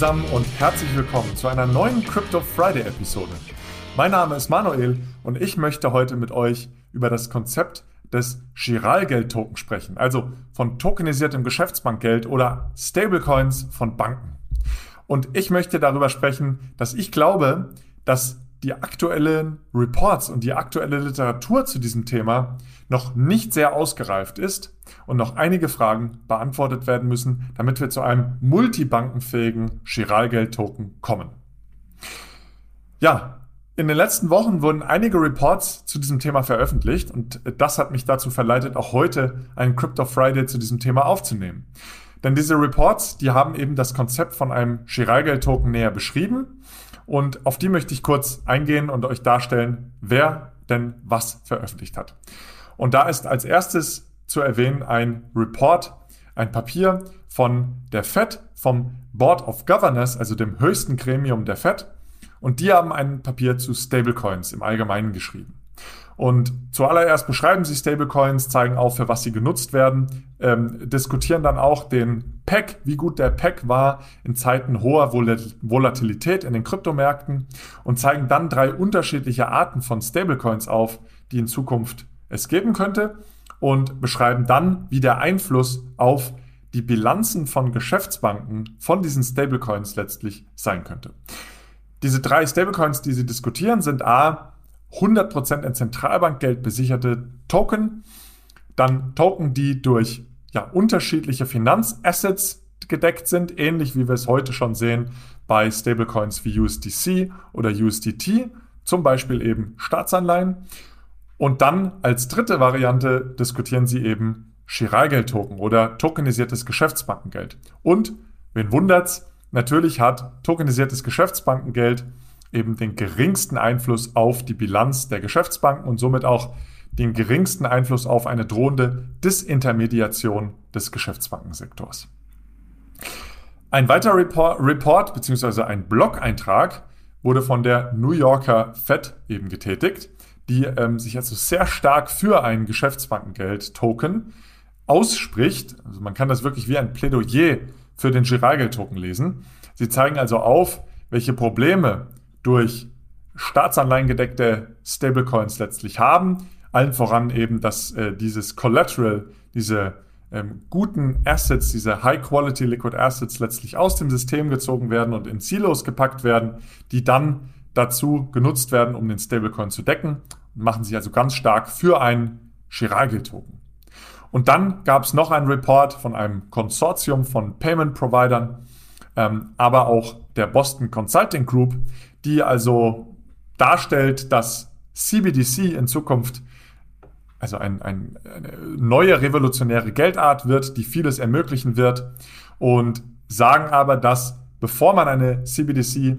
Zusammen und herzlich willkommen zu einer neuen Crypto Friday Episode. Mein Name ist Manuel und ich möchte heute mit euch über das Konzept des Giralgeld-Token sprechen, also von tokenisiertem Geschäftsbankgeld oder Stablecoins von Banken. Und ich möchte darüber sprechen, dass ich glaube, dass die aktuellen Reports und die aktuelle Literatur zu diesem Thema noch nicht sehr ausgereift ist und noch einige Fragen beantwortet werden müssen, damit wir zu einem multibankenfähigen Giralgeld-Token kommen. Ja, in den letzten Wochen wurden einige Reports zu diesem Thema veröffentlicht und das hat mich dazu verleitet, auch heute einen Crypto Friday zu diesem Thema aufzunehmen. Denn diese Reports, die haben eben das Konzept von einem Giralgeld-Token näher beschrieben und auf die möchte ich kurz eingehen und euch darstellen, wer denn was veröffentlicht hat. Und da ist als erstes zu erwähnen ein Report, ein Papier von der Fed, vom Board of Governors, also dem höchsten Gremium der Fed. Und die haben ein Papier zu Stablecoins im Allgemeinen geschrieben. Und zuallererst beschreiben sie Stablecoins, zeigen auf, für was sie genutzt werden, ähm, diskutieren dann auch den PEC, wie gut der PEC war in Zeiten hoher Volatilität in den Kryptomärkten und zeigen dann drei unterschiedliche Arten von Stablecoins auf, die in Zukunft es geben könnte und beschreiben dann, wie der Einfluss auf die Bilanzen von Geschäftsbanken von diesen Stablecoins letztlich sein könnte. Diese drei Stablecoins, die sie diskutieren, sind A, 100% in Zentralbankgeld besicherte Token, dann Token, die durch ja, unterschiedliche Finanzassets gedeckt sind, ähnlich wie wir es heute schon sehen bei Stablecoins wie USDC oder USDT, zum Beispiel eben Staatsanleihen. Und dann als dritte Variante diskutieren sie eben Chiralgeld-Token oder tokenisiertes Geschäftsbankengeld. Und, wen wundert's, natürlich hat tokenisiertes Geschäftsbankengeld eben den geringsten Einfluss auf die Bilanz der Geschäftsbanken und somit auch den geringsten Einfluss auf eine drohende Disintermediation des Geschäftsbankensektors. Ein weiterer Report, Report bzw. ein Blog-Eintrag wurde von der New Yorker Fed eben getätigt, die ähm, sich also sehr stark für ein Geschäftsbankengeld-Token ausspricht. Also man kann das wirklich wie ein Plädoyer für den Giralgeld-Token lesen. Sie zeigen also auf, welche Probleme durch Staatsanleihen gedeckte Stablecoins letztlich haben. Allen voran eben, dass äh, dieses Collateral, diese ähm, guten Assets, diese High-Quality Liquid Assets letztlich aus dem System gezogen werden und in Silos gepackt werden, die dann dazu genutzt werden, um den Stablecoin zu decken machen sich also ganz stark für einen Chiralgeld-Token. Und dann gab es noch einen Report von einem Konsortium von Payment-Providern, ähm, aber auch der Boston Consulting Group, die also darstellt, dass CBDC in Zukunft also ein, ein, eine neue revolutionäre Geldart wird, die vieles ermöglichen wird und sagen aber, dass bevor man eine CBDC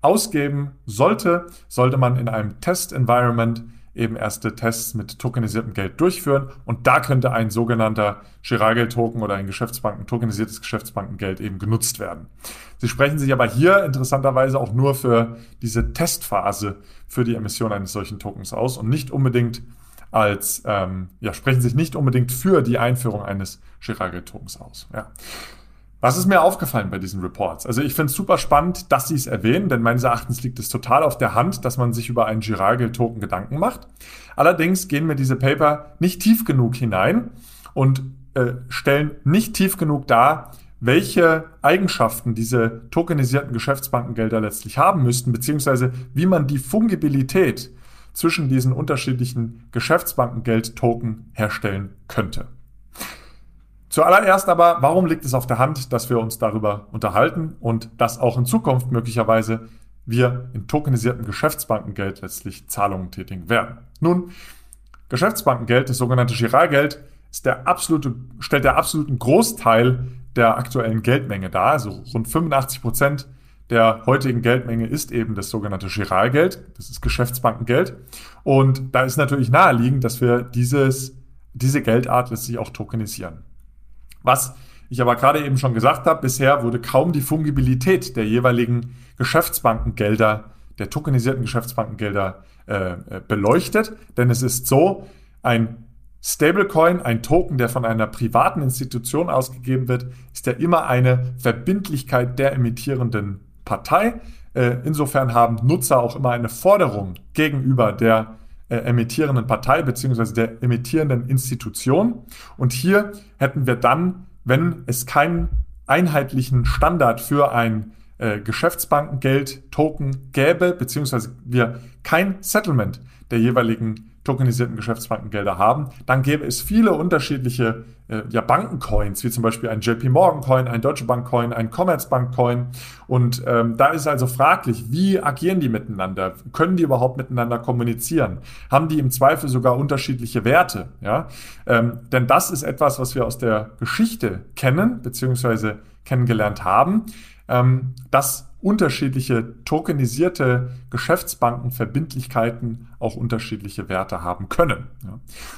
ausgeben sollte, sollte man in einem Test-Environment eben erste Tests mit tokenisiertem Geld durchführen und da könnte ein sogenannter Giralgeld-Token oder ein Geschäftsbanken, tokenisiertes Geschäftsbankengeld eben genutzt werden. Sie sprechen sich aber hier interessanterweise auch nur für diese Testphase für die Emission eines solchen Tokens aus und nicht unbedingt als, ähm, ja, sprechen sich nicht unbedingt für die Einführung eines Giralgeld-Tokens aus. Ja. Was ist mir aufgefallen bei diesen Reports? Also ich finde es super spannend, dass sie es erwähnen, denn meines Erachtens liegt es total auf der Hand, dass man sich über einen Giralgeld-Token Gedanken macht. Allerdings gehen mir diese Paper nicht tief genug hinein und äh, stellen nicht tief genug dar, welche Eigenschaften diese tokenisierten Geschäftsbankengelder letztlich haben müssten, beziehungsweise wie man die Fungibilität zwischen diesen unterschiedlichen Geschäftsbankengeld-Token herstellen könnte. Zuallererst aber, warum liegt es auf der Hand, dass wir uns darüber unterhalten und dass auch in Zukunft möglicherweise wir in tokenisiertem Geschäftsbankengeld letztlich Zahlungen tätigen werden? Nun, Geschäftsbankengeld, das sogenannte Giralgeld, ist der absolute, stellt der absoluten Großteil der aktuellen Geldmenge dar. Also rund 85 Prozent der heutigen Geldmenge ist eben das sogenannte Giralgeld. Das ist Geschäftsbankengeld. Und da ist natürlich naheliegend, dass wir dieses, diese Geldart letztlich auch tokenisieren. Was ich aber gerade eben schon gesagt habe, bisher wurde kaum die Fungibilität der jeweiligen Geschäftsbankengelder, der tokenisierten Geschäftsbankengelder äh, äh beleuchtet. Denn es ist so, ein Stablecoin, ein Token, der von einer privaten Institution ausgegeben wird, ist ja immer eine Verbindlichkeit der emittierenden Partei. Äh, insofern haben Nutzer auch immer eine Forderung gegenüber der äh, emittierenden Partei bzw. der emittierenden Institution. Und hier hätten wir dann, wenn es keinen einheitlichen Standard für ein äh, Geschäftsbankengeld-Token gäbe, beziehungsweise wir kein Settlement der jeweiligen tokenisierten Geschäftsbankengelder haben, dann gäbe es viele unterschiedliche äh, ja, Bankencoins, wie zum Beispiel ein JP Morgan Coin, ein Deutsche Bank Coin, ein Commerzbank Coin. Und ähm, da ist also fraglich, wie agieren die miteinander? Können die überhaupt miteinander kommunizieren? Haben die im Zweifel sogar unterschiedliche Werte? Ja? Ähm, denn das ist etwas, was wir aus der Geschichte kennen, beziehungsweise kennengelernt haben, ähm, dass unterschiedliche tokenisierte Geschäftsbankenverbindlichkeiten auch unterschiedliche Werte haben können.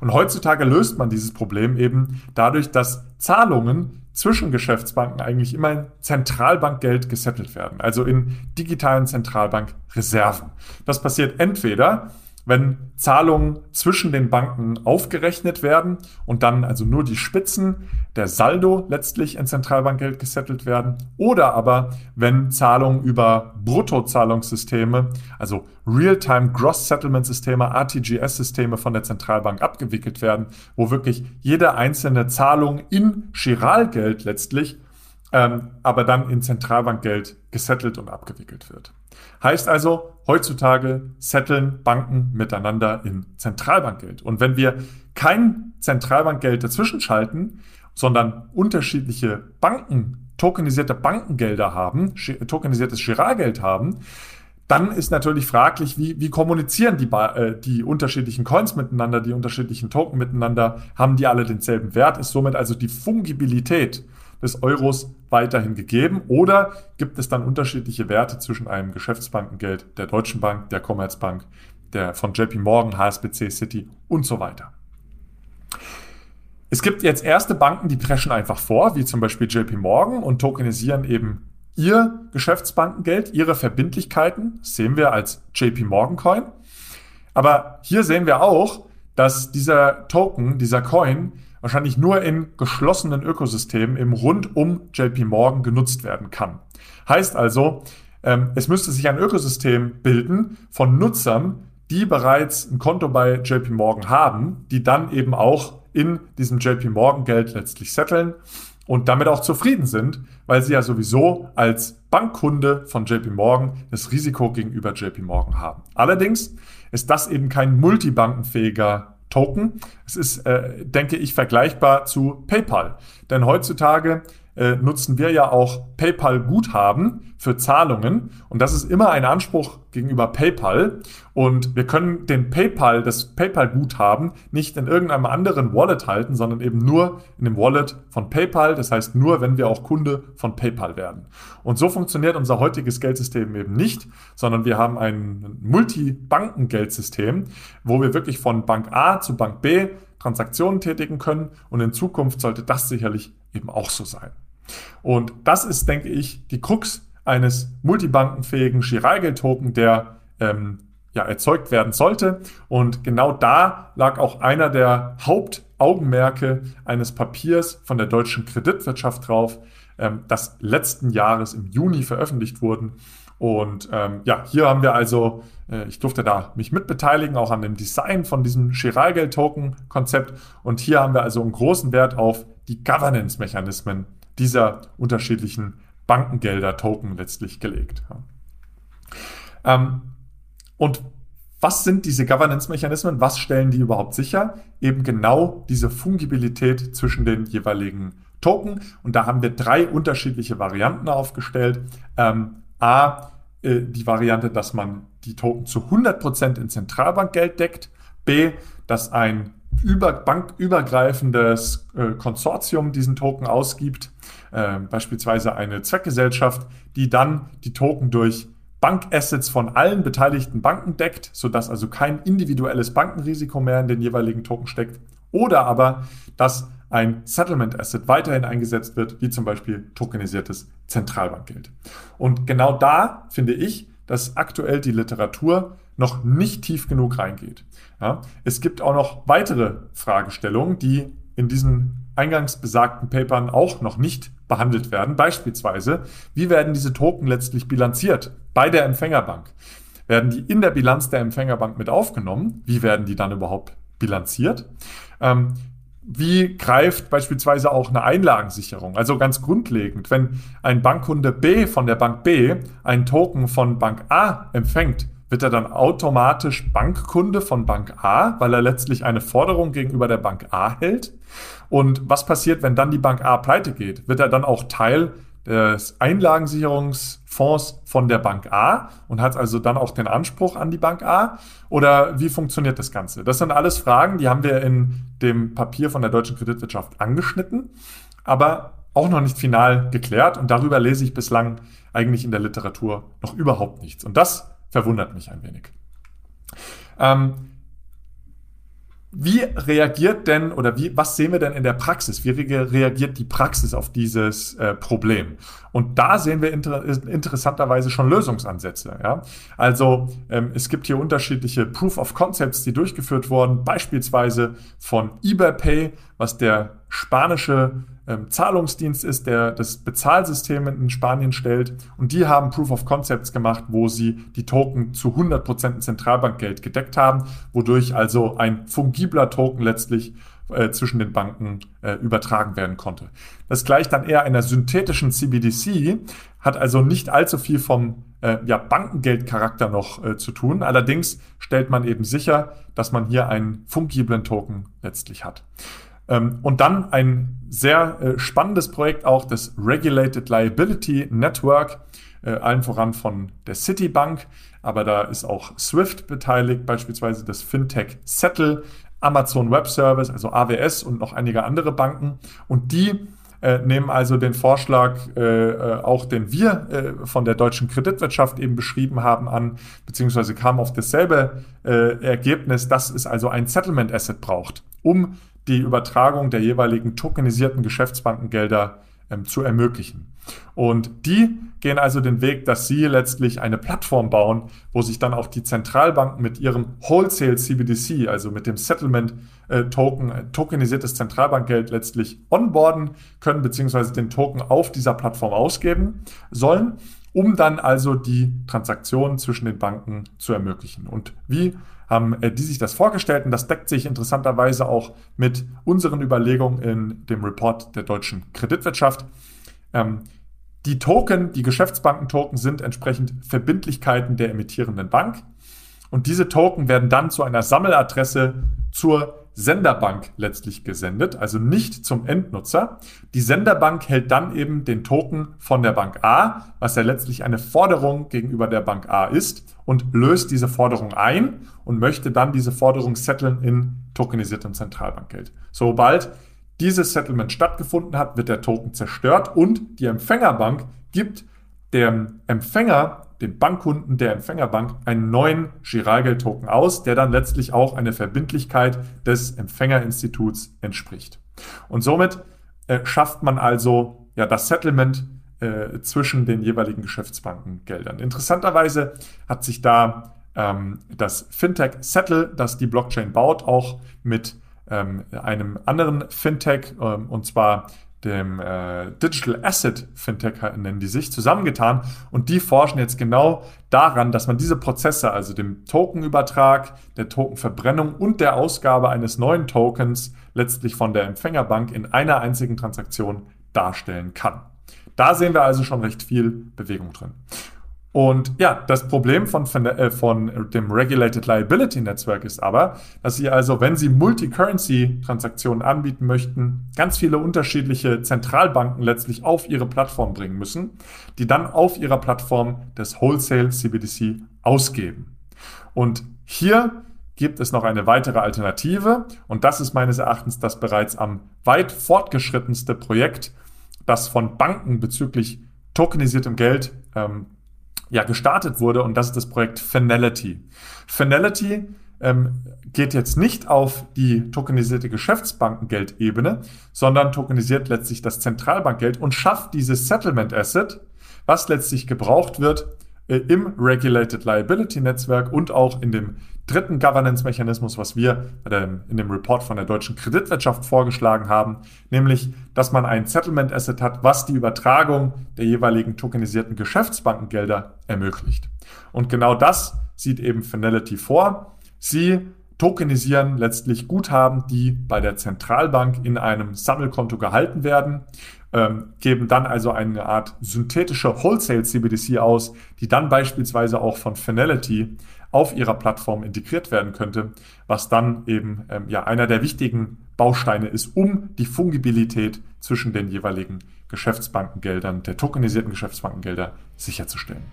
Und heutzutage löst man dieses Problem eben dadurch, dass Zahlungen zwischen Geschäftsbanken eigentlich immer in Zentralbankgeld gesettelt werden, also in digitalen Zentralbankreserven. Das passiert entweder wenn Zahlungen zwischen den Banken aufgerechnet werden und dann also nur die Spitzen, der Saldo letztlich in Zentralbankgeld gesettelt werden oder aber wenn Zahlungen über Bruttozahlungssysteme, also Real-Time Gross Settlement Systeme, RTGS-Systeme von der Zentralbank abgewickelt werden, wo wirklich jede einzelne Zahlung in Chiralgeld letztlich ähm, aber dann in Zentralbankgeld gesettelt und abgewickelt wird. Heißt also, heutzutage setteln Banken miteinander in Zentralbankgeld. Und wenn wir kein Zentralbankgeld dazwischen schalten, sondern unterschiedliche Banken, tokenisierte Bankengelder haben, tokenisiertes Giralgeld haben, dann ist natürlich fraglich, wie, wie kommunizieren die, äh, die unterschiedlichen Coins miteinander, die unterschiedlichen Token miteinander, haben die alle denselben Wert, ist somit also die Fungibilität des Euros weiterhin gegeben oder gibt es dann unterschiedliche Werte zwischen einem Geschäftsbankengeld der Deutschen Bank, der Commerzbank, der von JP Morgan, HSBC, City und so weiter. Es gibt jetzt erste Banken, die preschen einfach vor, wie zum Beispiel JP Morgan und tokenisieren eben ihr Geschäftsbankengeld, ihre Verbindlichkeiten, das sehen wir als JP Morgan Coin. Aber hier sehen wir auch, dass dieser Token, dieser Coin wahrscheinlich nur in geschlossenen Ökosystemen im rund um JP Morgan genutzt werden kann. Heißt also, ähm, es müsste sich ein Ökosystem bilden von Nutzern, die bereits ein Konto bei JP Morgan haben, die dann eben auch in diesem JP Morgan Geld letztlich setteln und damit auch zufrieden sind, weil sie ja sowieso als Bankkunde von JP Morgan das Risiko gegenüber JP Morgan haben. Allerdings ist das eben kein multibankenfähiger Token. Es ist, äh, denke ich, vergleichbar zu PayPal. Denn heutzutage äh, nutzen wir ja auch PayPal-Guthaben für Zahlungen. Und das ist immer ein Anspruch gegenüber PayPal. Und wir können den PayPal, das PayPal-Guthaben nicht in irgendeinem anderen Wallet halten, sondern eben nur in dem Wallet von PayPal. Das heißt nur, wenn wir auch Kunde von PayPal werden. Und so funktioniert unser heutiges Geldsystem eben nicht, sondern wir haben ein Multibanken-Geldsystem, wo wir wirklich von Bank A zu Bank B Transaktionen tätigen können. Und in Zukunft sollte das sicherlich eben auch so sein. Und das ist, denke ich, die Krux eines multibankenfähigen Chiralgeld-Token, der ähm, ja, erzeugt werden sollte. Und genau da lag auch einer der Hauptaugenmerke eines Papiers von der deutschen Kreditwirtschaft drauf, ähm, das letzten Jahres im Juni veröffentlicht wurden. Und ähm, ja, hier haben wir also, äh, ich durfte da mich mitbeteiligen, auch an dem Design von diesem Chiralgeld-Token-Konzept. Und hier haben wir also einen großen Wert auf die Governance-Mechanismen dieser unterschiedlichen Bankengelder, Token letztlich gelegt. Ähm, und was sind diese Governance-Mechanismen? Was stellen die überhaupt sicher? Eben genau diese Fungibilität zwischen den jeweiligen Token. Und da haben wir drei unterschiedliche Varianten aufgestellt. Ähm, A, äh, die Variante, dass man die Token zu 100% in Zentralbankgeld deckt. B, dass ein über, bankübergreifendes äh, Konsortium diesen Token ausgibt, äh, beispielsweise eine Zweckgesellschaft, die dann die Token durch Bankassets von allen beteiligten Banken deckt, sodass also kein individuelles Bankenrisiko mehr in den jeweiligen Token steckt. Oder aber, dass ein Settlement Asset weiterhin eingesetzt wird, wie zum Beispiel tokenisiertes Zentralbankgeld. Und genau da finde ich, dass aktuell die Literatur noch nicht tief genug reingeht. Ja, es gibt auch noch weitere Fragestellungen, die in diesen eingangs besagten Papern auch noch nicht behandelt werden. Beispielsweise, wie werden diese Token letztlich bilanziert bei der Empfängerbank? Werden die in der Bilanz der Empfängerbank mit aufgenommen? Wie werden die dann überhaupt bilanziert? Ähm, wie greift beispielsweise auch eine Einlagensicherung? Also ganz grundlegend, wenn ein Bankkunde B von der Bank B einen Token von Bank A empfängt, wird er dann automatisch Bankkunde von Bank A, weil er letztlich eine Forderung gegenüber der Bank A hält? Und was passiert, wenn dann die Bank A pleite geht? Wird er dann auch Teil des Einlagensicherungsfonds von der Bank A und hat also dann auch den Anspruch an die Bank A? Oder wie funktioniert das Ganze? Das sind alles Fragen, die haben wir in dem Papier von der deutschen Kreditwirtschaft angeschnitten, aber auch noch nicht final geklärt und darüber lese ich bislang eigentlich in der Literatur noch überhaupt nichts. Und das verwundert mich ein wenig. Ähm, wie reagiert denn oder wie, was sehen wir denn in der Praxis? Wie reagiert die Praxis auf dieses äh, Problem? Und da sehen wir inter interessanterweise schon Lösungsansätze. Ja? Also ähm, es gibt hier unterschiedliche Proof of Concepts, die durchgeführt wurden, beispielsweise von eBay Pay, was der spanische ähm, Zahlungsdienst ist, der das Bezahlsystem in Spanien stellt. Und die haben Proof of Concepts gemacht, wo sie die Token zu 100% Zentralbankgeld gedeckt haben, wodurch also ein fungibler Token letztlich äh, zwischen den Banken äh, übertragen werden konnte. Das gleicht dann eher einer synthetischen CBDC, hat also nicht allzu viel vom äh, ja, Bankengeldcharakter noch äh, zu tun. Allerdings stellt man eben sicher, dass man hier einen fungiblen Token letztlich hat. Ähm, und dann ein sehr äh, spannendes Projekt auch, das Regulated Liability Network, äh, allen voran von der Citibank, aber da ist auch Swift beteiligt, beispielsweise das Fintech Settle, Amazon Web Service, also AWS und noch einige andere Banken. Und die äh, nehmen also den Vorschlag, äh, äh, auch den wir äh, von der deutschen Kreditwirtschaft eben beschrieben haben, an, beziehungsweise kamen auf dasselbe äh, Ergebnis, dass es also ein Settlement Asset braucht, um die Übertragung der jeweiligen tokenisierten Geschäftsbankengelder ähm, zu ermöglichen. Und die gehen also den Weg, dass sie letztlich eine Plattform bauen, wo sich dann auch die Zentralbanken mit ihrem Wholesale CBDC, also mit dem Settlement äh, Token, äh, tokenisiertes Zentralbankgeld letztlich onboarden können, beziehungsweise den Token auf dieser Plattform ausgeben sollen, um dann also die Transaktionen zwischen den Banken zu ermöglichen. Und wie haben äh, die sich das vorgestellt und das deckt sich interessanterweise auch mit unseren Überlegungen in dem Report der deutschen Kreditwirtschaft. Ähm, die Token, die Geschäftsbankentoken sind entsprechend Verbindlichkeiten der emittierenden Bank und diese Token werden dann zu einer Sammeladresse zur Senderbank letztlich gesendet, also nicht zum Endnutzer. Die Senderbank hält dann eben den Token von der Bank A, was ja letztlich eine Forderung gegenüber der Bank A ist, und löst diese Forderung ein und möchte dann diese Forderung setteln in tokenisiertem Zentralbankgeld. Sobald dieses Settlement stattgefunden hat, wird der Token zerstört und die Empfängerbank gibt dem Empfänger dem Bankkunden der Empfängerbank einen neuen Giralgeld-Token aus, der dann letztlich auch eine Verbindlichkeit des Empfängerinstituts entspricht. Und somit äh, schafft man also ja das Settlement äh, zwischen den jeweiligen Geschäftsbankengeldern. Interessanterweise hat sich da ähm, das Fintech Settle, das die Blockchain baut, auch mit ähm, einem anderen Fintech, ähm, und zwar dem äh, Digital Asset Fintech nennen die sich, zusammengetan und die forschen jetzt genau daran, dass man diese Prozesse, also dem Tokenübertrag, der Tokenverbrennung und der Ausgabe eines neuen Tokens letztlich von der Empfängerbank in einer einzigen Transaktion darstellen kann. Da sehen wir also schon recht viel Bewegung drin. Und ja, das Problem von, äh, von dem Regulated Liability Netzwerk ist aber, dass Sie also, wenn Sie Multi-Currency-Transaktionen anbieten möchten, ganz viele unterschiedliche Zentralbanken letztlich auf Ihre Plattform bringen müssen, die dann auf Ihrer Plattform das Wholesale CBDC ausgeben. Und hier gibt es noch eine weitere Alternative und das ist meines Erachtens das bereits am weit fortgeschrittenste Projekt, das von Banken bezüglich tokenisiertem Geld ähm, ja, gestartet wurde und das ist das Projekt Finality. Finality ähm, geht jetzt nicht auf die tokenisierte Geschäftsbankengeldebene, sondern tokenisiert letztlich das Zentralbankgeld und schafft dieses Settlement Asset, was letztlich gebraucht wird, im Regulated Liability Netzwerk und auch in dem dritten Governance-Mechanismus, was wir in dem Report von der deutschen Kreditwirtschaft vorgeschlagen haben, nämlich, dass man ein Settlement Asset hat, was die Übertragung der jeweiligen tokenisierten Geschäftsbankengelder ermöglicht. Und genau das sieht eben Finality vor. Sie tokenisieren letztlich Guthaben, die bei der Zentralbank in einem Sammelkonto gehalten werden, ähm, geben dann also eine Art synthetische Wholesale CBDC aus, die dann beispielsweise auch von Finality auf ihrer Plattform integriert werden könnte, was dann eben ähm, ja einer der wichtigen Bausteine ist, um die Fungibilität zwischen den jeweiligen Geschäftsbankengeldern, der tokenisierten Geschäftsbankengelder sicherzustellen.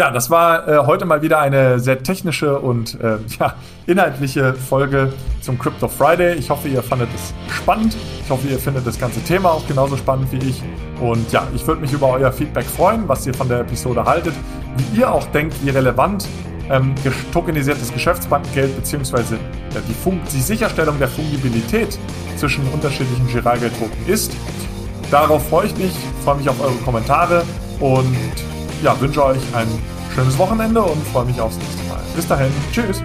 Ja, das war äh, heute mal wieder eine sehr technische und äh, ja, inhaltliche Folge zum Crypto Friday. Ich hoffe, ihr fandet es spannend. Ich hoffe, ihr findet das ganze Thema auch genauso spannend wie ich. Und ja, ich würde mich über euer Feedback freuen, was ihr von der Episode haltet, wie ihr auch denkt, wie relevant ähm, tokenisiertes Geschäftsbankengeld bzw. Ja, die, die Sicherstellung der Fungibilität zwischen unterschiedlichen Giralgeld-Token ist. Darauf freue ich mich, freue mich auf eure Kommentare und ja, wünsche euch ein schönes Wochenende und freue mich aufs nächste Mal. Bis dahin, tschüss.